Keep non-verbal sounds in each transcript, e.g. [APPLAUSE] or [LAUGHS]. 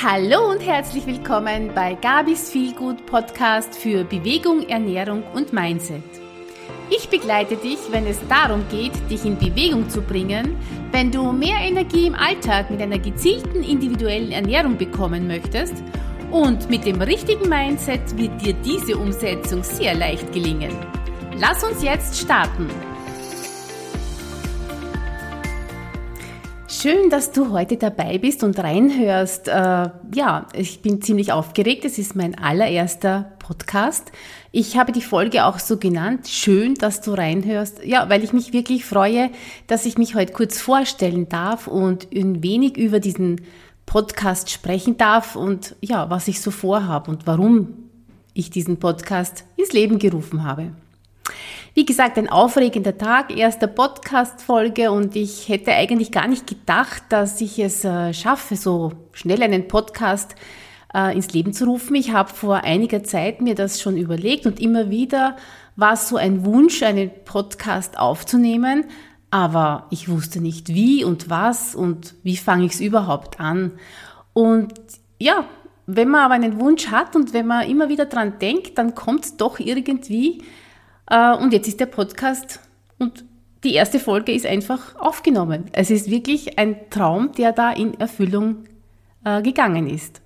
Hallo und herzlich willkommen bei Gabis Feelgood Podcast für Bewegung, Ernährung und Mindset. Ich begleite dich, wenn es darum geht, dich in Bewegung zu bringen, wenn du mehr Energie im Alltag mit einer gezielten individuellen Ernährung bekommen möchtest und mit dem richtigen Mindset wird dir diese Umsetzung sehr leicht gelingen. Lass uns jetzt starten. Schön, dass du heute dabei bist und reinhörst. Äh, ja, ich bin ziemlich aufgeregt. Es ist mein allererster Podcast. Ich habe die Folge auch so genannt. Schön, dass du reinhörst. Ja, weil ich mich wirklich freue, dass ich mich heute kurz vorstellen darf und ein wenig über diesen Podcast sprechen darf und ja, was ich so vorhabe und warum ich diesen Podcast ins Leben gerufen habe. Wie gesagt, ein aufregender Tag, erste Podcast-Folge und ich hätte eigentlich gar nicht gedacht, dass ich es äh, schaffe, so schnell einen Podcast äh, ins Leben zu rufen. Ich habe vor einiger Zeit mir das schon überlegt und immer wieder war es so ein Wunsch, einen Podcast aufzunehmen, aber ich wusste nicht wie und was und wie fange ich es überhaupt an. Und ja, wenn man aber einen Wunsch hat und wenn man immer wieder dran denkt, dann kommt es doch irgendwie und jetzt ist der Podcast und die erste Folge ist einfach aufgenommen. Es ist wirklich ein Traum, der da in Erfüllung äh, gegangen ist.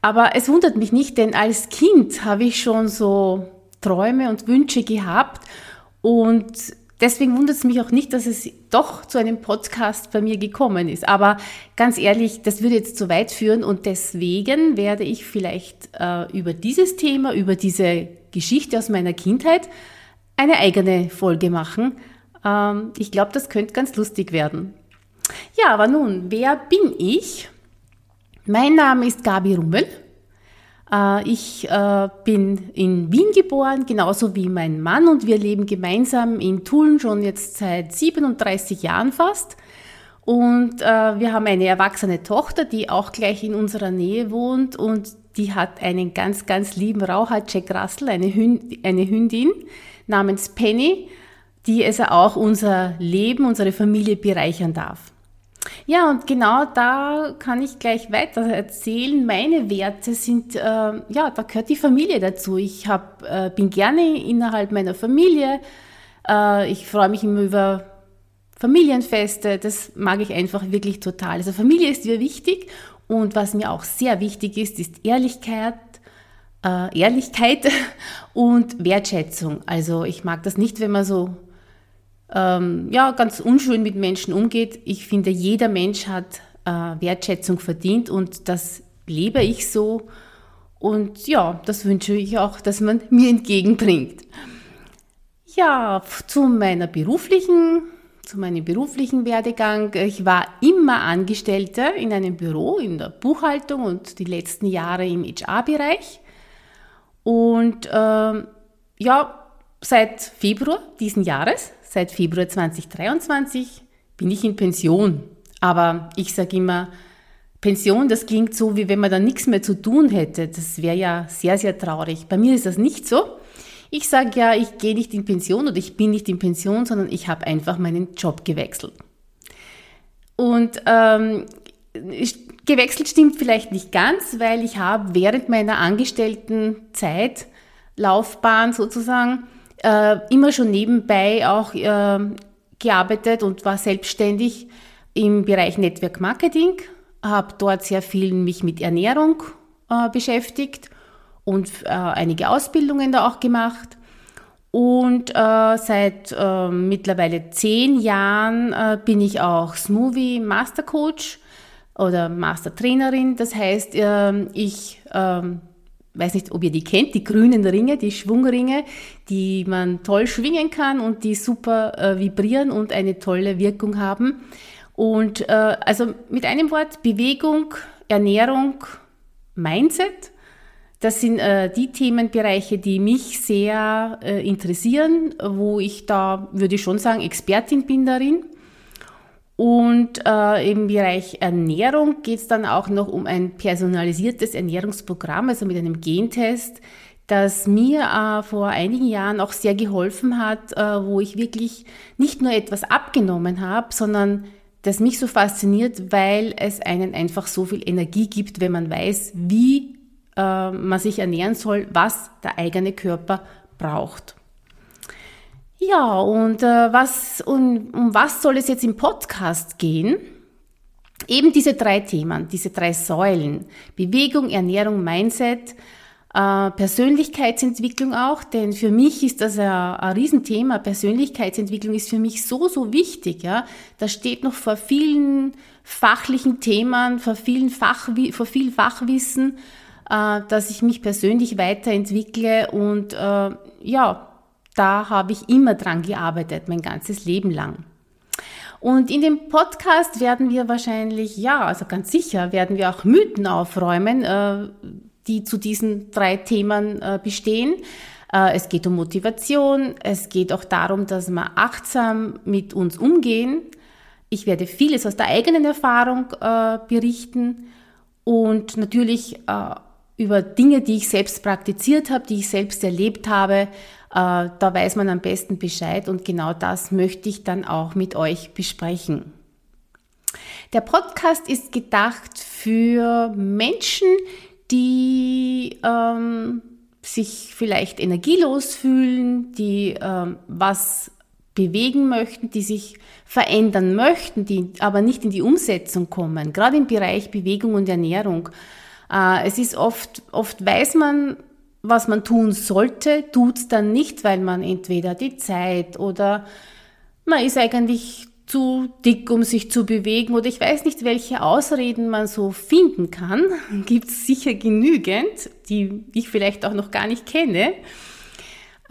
Aber es wundert mich nicht, denn als Kind habe ich schon so Träume und Wünsche gehabt und deswegen wundert es mich auch nicht, dass es doch zu einem Podcast bei mir gekommen ist. Aber ganz ehrlich, das würde jetzt zu weit führen und deswegen werde ich vielleicht äh, über dieses Thema, über diese Geschichte aus meiner Kindheit eine eigene Folge machen. Ähm, ich glaube, das könnte ganz lustig werden. Ja, aber nun, wer bin ich? Mein Name ist Gabi Rummel. Äh, ich äh, bin in Wien geboren, genauso wie mein Mann, und wir leben gemeinsam in Tulln schon jetzt seit 37 Jahren fast. Und äh, wir haben eine erwachsene Tochter, die auch gleich in unserer Nähe wohnt und die hat einen ganz, ganz lieben Raucher, Jack Russell, eine, Hünd, eine Hündin namens Penny, die also auch unser Leben, unsere Familie bereichern darf. Ja, und genau da kann ich gleich weiter erzählen. Meine Werte sind, äh, ja, da gehört die Familie dazu. Ich hab, äh, bin gerne innerhalb meiner Familie. Äh, ich freue mich immer über Familienfeste. Das mag ich einfach wirklich total. Also Familie ist mir wichtig und was mir auch sehr wichtig ist, ist Ehrlichkeit, äh, Ehrlichkeit [LAUGHS] und Wertschätzung. Also ich mag das nicht, wenn man so ähm, ja, ganz unschön mit Menschen umgeht. Ich finde, jeder Mensch hat äh, Wertschätzung verdient und das lebe ich so. Und ja, das wünsche ich auch, dass man [LAUGHS] mir entgegenbringt. Ja, zu meiner beruflichen zu meinem beruflichen Werdegang. Ich war immer Angestellte in einem Büro, in der Buchhaltung und die letzten Jahre im HR-Bereich. Und äh, ja, seit Februar diesen Jahres, seit Februar 2023, bin ich in Pension. Aber ich sage immer, Pension, das klingt so, wie wenn man da nichts mehr zu tun hätte. Das wäre ja sehr, sehr traurig. Bei mir ist das nicht so. Ich sage ja, ich gehe nicht in Pension oder ich bin nicht in Pension, sondern ich habe einfach meinen Job gewechselt. Und ähm, gewechselt stimmt vielleicht nicht ganz, weil ich habe während meiner Angestelltenzeit, Laufbahn sozusagen, äh, immer schon nebenbei auch äh, gearbeitet und war selbstständig im Bereich Network Marketing, habe dort sehr viel mich mit Ernährung äh, beschäftigt und äh, einige Ausbildungen da auch gemacht. Und äh, seit äh, mittlerweile zehn Jahren bin ich auch Smoothie Master Coach oder Master Trainerin. Das heißt, äh, ich äh, weiß nicht, ob ihr die kennt, die grünen Ringe, die Schwungringe, die man toll schwingen kann und die super äh, vibrieren und eine tolle Wirkung haben. Und äh, also mit einem Wort Bewegung, Ernährung, Mindset das sind äh, die Themenbereiche, die mich sehr äh, interessieren, wo ich da, würde ich schon sagen, Expertin bin darin. Und äh, im Bereich Ernährung geht es dann auch noch um ein personalisiertes Ernährungsprogramm, also mit einem Gentest, das mir äh, vor einigen Jahren auch sehr geholfen hat, äh, wo ich wirklich nicht nur etwas abgenommen habe, sondern das mich so fasziniert, weil es einen einfach so viel Energie gibt, wenn man weiß, wie äh, man sich ernähren soll, was der eigene Körper braucht. Ja, und äh, was, um, um was soll es jetzt im Podcast gehen? Eben diese drei Themen, diese drei Säulen. Bewegung, Ernährung, Mindset, äh, Persönlichkeitsentwicklung auch, denn für mich ist das ein, ein Riesenthema. Persönlichkeitsentwicklung ist für mich so, so wichtig. Ja, Das steht noch vor vielen fachlichen Themen, vor, vielen Fach, vor viel Fachwissen, äh, dass ich mich persönlich weiterentwickle und äh, ja, da habe ich immer dran gearbeitet, mein ganzes Leben lang. Und in dem Podcast werden wir wahrscheinlich, ja, also ganz sicher, werden wir auch Mythen aufräumen, äh, die zu diesen drei Themen äh, bestehen. Äh, es geht um Motivation, es geht auch darum, dass wir achtsam mit uns umgehen. Ich werde vieles aus der eigenen Erfahrung berichten und natürlich über Dinge, die ich selbst praktiziert habe, die ich selbst erlebt habe. Da weiß man am besten Bescheid und genau das möchte ich dann auch mit euch besprechen. Der Podcast ist gedacht für Menschen, die ähm, sich vielleicht energielos fühlen, die ähm, was bewegen möchten, die sich verändern möchten, die aber nicht in die Umsetzung kommen, gerade im Bereich Bewegung und Ernährung. Äh, es ist oft, oft weiß man, was man tun sollte, tut es dann nicht, weil man entweder die Zeit oder man ist eigentlich zu dick, um sich zu bewegen oder ich weiß nicht, welche Ausreden man so finden kann. [LAUGHS] Gibt es sicher genügend, die ich vielleicht auch noch gar nicht kenne.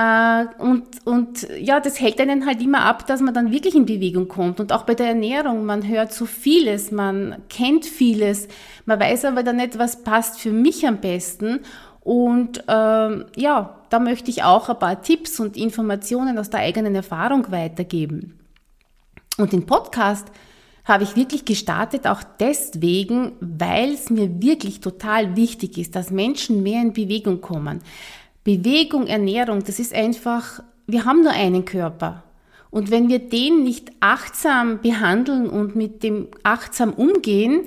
Äh, und, und ja, das hält einen halt immer ab, dass man dann wirklich in Bewegung kommt. Und auch bei der Ernährung, man hört so vieles, man kennt vieles, man weiß aber dann nicht, was passt für mich am besten. Und ähm, ja, da möchte ich auch ein paar Tipps und Informationen aus der eigenen Erfahrung weitergeben. Und den Podcast habe ich wirklich gestartet, auch deswegen, weil es mir wirklich total wichtig ist, dass Menschen mehr in Bewegung kommen. Bewegung, Ernährung, das ist einfach, wir haben nur einen Körper. Und wenn wir den nicht achtsam behandeln und mit dem achtsam umgehen,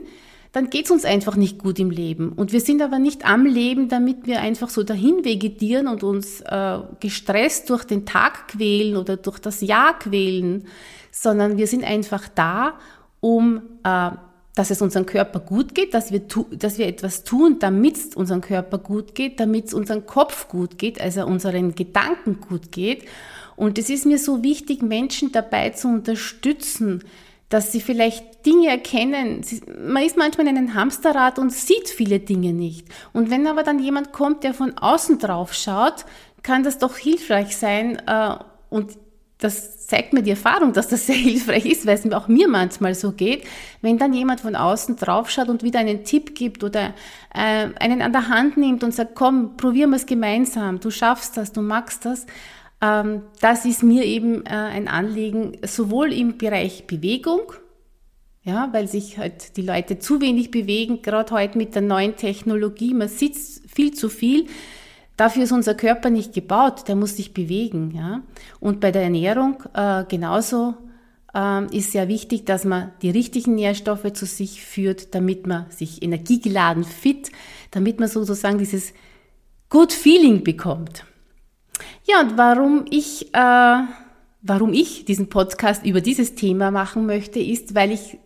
dann geht es uns einfach nicht gut im Leben. Und wir sind aber nicht am Leben, damit wir einfach so dahin vegetieren und uns äh, gestresst durch den Tag quälen oder durch das Jahr quälen, sondern wir sind einfach da, um, äh, dass es unserem Körper gut geht, dass wir, dass wir etwas tun, damit es unserem Körper gut geht, damit es unserem Kopf gut geht, also unseren Gedanken gut geht. Und es ist mir so wichtig, Menschen dabei zu unterstützen, dass sie vielleicht Dinge erkennen. Man ist manchmal in einem Hamsterrad und sieht viele Dinge nicht. Und wenn aber dann jemand kommt, der von außen drauf schaut, kann das doch hilfreich sein. Äh, und das zeigt mir die Erfahrung, dass das sehr [LAUGHS] hilfreich ist, weil es auch mir manchmal so geht, wenn dann jemand von außen draufschaut und wieder einen Tipp gibt oder äh, einen an der Hand nimmt und sagt, komm, probieren wir es gemeinsam, du schaffst das, du magst das. Ähm, das ist mir eben äh, ein Anliegen, sowohl im Bereich Bewegung, ja, weil sich halt die Leute zu wenig bewegen, gerade heute mit der neuen Technologie, man sitzt viel zu viel, Dafür ist unser Körper nicht gebaut, der muss sich bewegen. Ja? Und bei der Ernährung äh, genauso äh, ist sehr wichtig, dass man die richtigen Nährstoffe zu sich führt, damit man sich energiegeladen fit, damit man sozusagen dieses Good Feeling bekommt. Ja, und warum ich, äh, warum ich diesen Podcast über dieses Thema machen möchte, ist, weil ich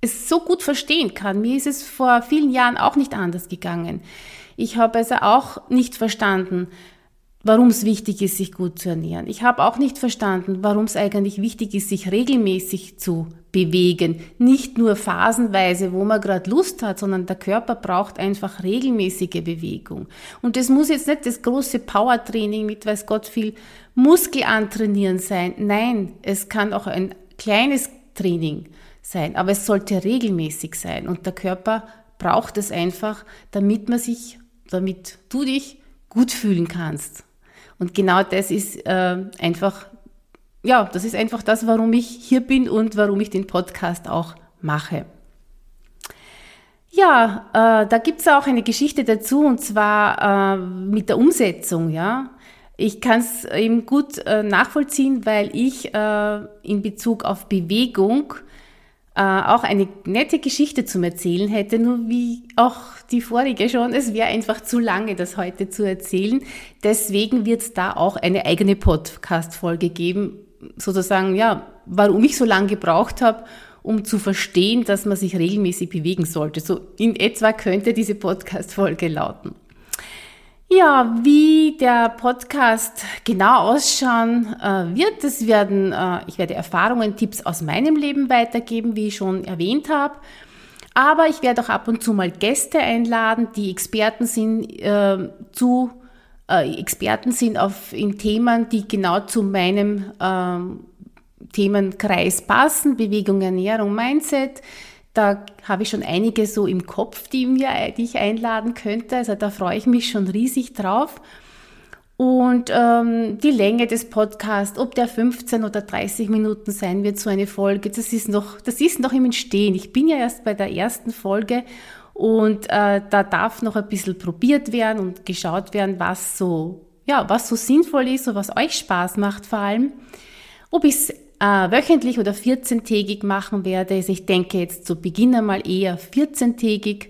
es so gut verstehen kann. Mir ist es vor vielen Jahren auch nicht anders gegangen. Ich habe also auch nicht verstanden, warum es wichtig ist, sich gut zu ernähren. Ich habe auch nicht verstanden, warum es eigentlich wichtig ist, sich regelmäßig zu bewegen. Nicht nur phasenweise, wo man gerade Lust hat, sondern der Körper braucht einfach regelmäßige Bewegung. Und das muss jetzt nicht das große Powertraining mit, weiß Gott, viel Muskel antrainieren sein. Nein, es kann auch ein kleines Training sein, aber es sollte regelmäßig sein. Und der Körper braucht es einfach, damit man sich damit du dich gut fühlen kannst. Und genau das ist äh, einfach, ja, das ist einfach das, warum ich hier bin und warum ich den Podcast auch mache. Ja, äh, da gibt's auch eine Geschichte dazu und zwar äh, mit der Umsetzung, ja. Ich kann es eben gut äh, nachvollziehen, weil ich äh, in Bezug auf Bewegung auch eine nette Geschichte zum Erzählen hätte, nur wie auch die vorige schon, es wäre einfach zu lange, das heute zu erzählen. Deswegen wird es da auch eine eigene Podcast-Folge geben, sozusagen, ja, warum ich so lange gebraucht habe, um zu verstehen, dass man sich regelmäßig bewegen sollte. So in etwa könnte diese Podcast-Folge lauten. Ja, wie der Podcast genau ausschauen äh, wird, das werden, äh, ich werde Erfahrungen, Tipps aus meinem Leben weitergeben, wie ich schon erwähnt habe. Aber ich werde auch ab und zu mal Gäste einladen, die Experten sind äh, zu Experten sind auf in Themen, die genau zu meinem ähm, Themenkreis passen, Bewegung, Ernährung, Mindset. Da habe ich schon einige so im Kopf, die, mir, die ich einladen könnte. Also da freue ich mich schon riesig drauf. Und ähm, die Länge des Podcasts, ob der 15 oder 30 Minuten sein wird, so eine Folge, das ist noch, das ist noch im Entstehen. Ich bin ja erst bei der ersten Folge und äh, da darf noch ein bisschen probiert werden und geschaut werden, was so, ja, was so sinnvoll ist und was euch Spaß macht vor allem. Ob ich es äh, wöchentlich oder 14-tägig machen werde. Also ich denke jetzt zu Beginn einmal eher 14-tägig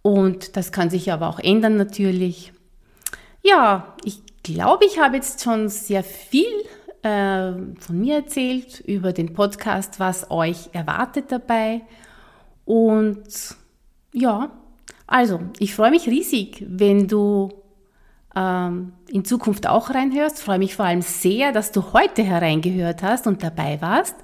und das kann sich aber auch ändern natürlich. Ja, ich glaube, ich habe jetzt schon sehr viel äh, von mir erzählt über den Podcast, was euch erwartet dabei. Und ja, also ich freue mich riesig, wenn du ähm, in Zukunft auch reinhörst. freue mich vor allem sehr, dass du heute hereingehört hast und dabei warst.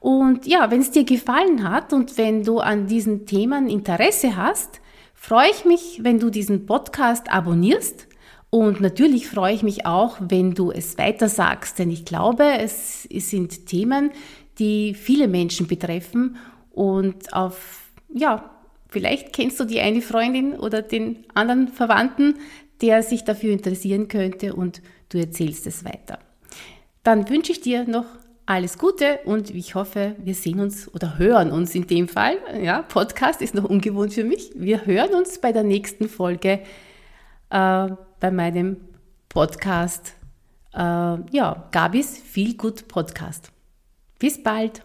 Und ja, wenn es dir gefallen hat und wenn du an diesen Themen Interesse hast, freue ich mich, wenn du diesen Podcast abonnierst. Und natürlich freue ich mich auch, wenn du es weiter sagst, denn ich glaube, es, es sind Themen, die viele Menschen betreffen und auf, ja, vielleicht kennst du die eine Freundin oder den anderen Verwandten, der sich dafür interessieren könnte und du erzählst es weiter. Dann wünsche ich dir noch alles Gute und ich hoffe, wir sehen uns oder hören uns in dem Fall. Ja, Podcast ist noch ungewohnt für mich. Wir hören uns bei der nächsten Folge äh, bei meinem Podcast. Äh, ja, Gabis Feel Good Podcast. Bis bald.